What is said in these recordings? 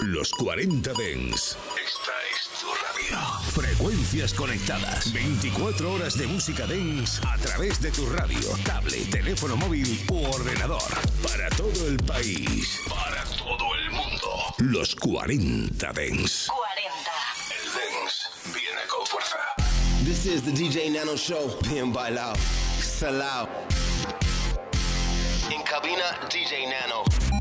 Los 40 Dens. Esta es tu radio. Frecuencias conectadas. 24 horas de música dance a través de tu radio, tablet, teléfono móvil u ordenador. Para todo el país. Para todo el mundo. Los 40 Dens. 40. El dance viene con fuerza. This is the DJ Nano Show. Bien bailado. Salao. En cabina, DJ Nano.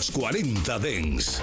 Los 40 Dens.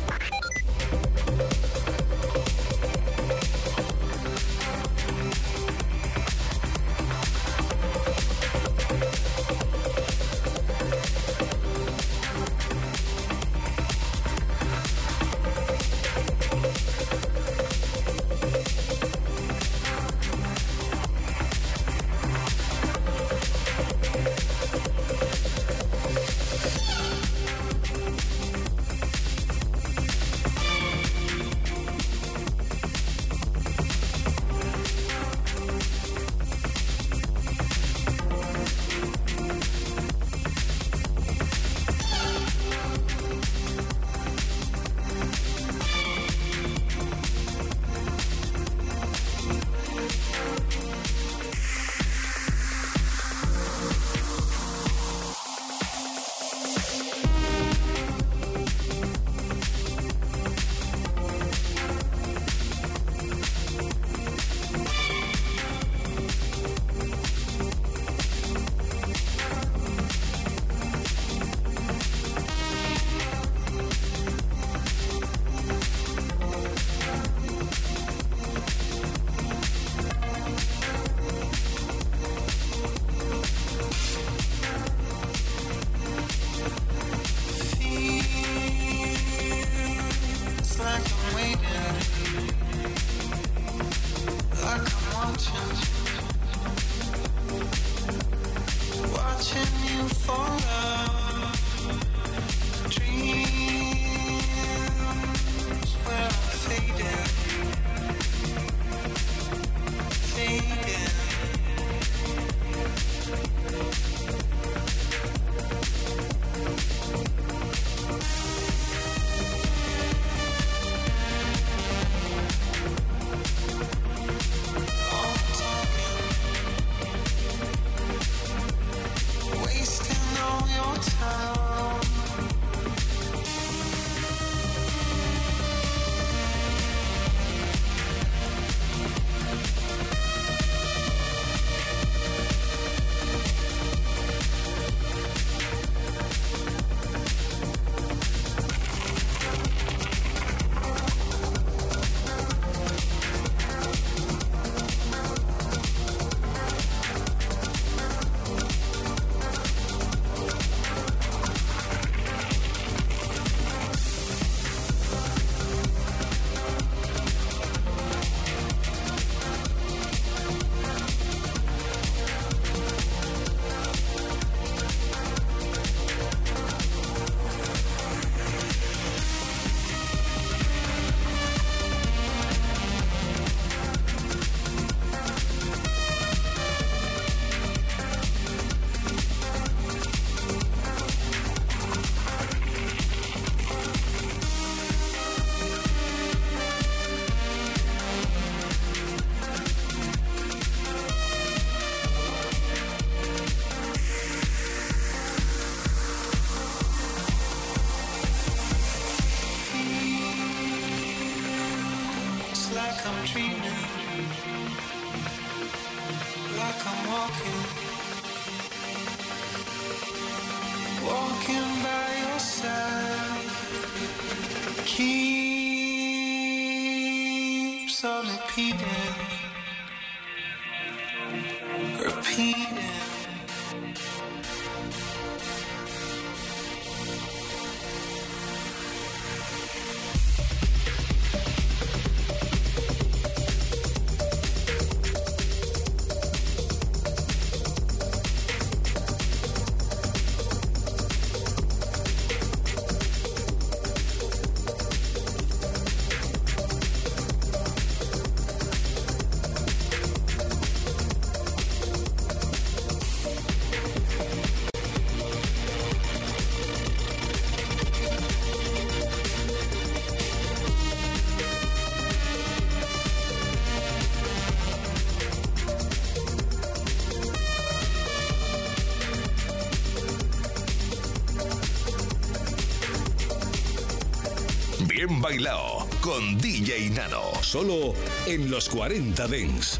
Bien bailado con DJ Nano. Solo en los 40 Dents.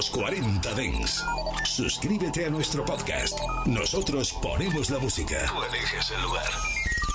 los 40 Dents. Suscríbete a nuestro podcast. Nosotros ponemos la música. Tú eliges el lugar.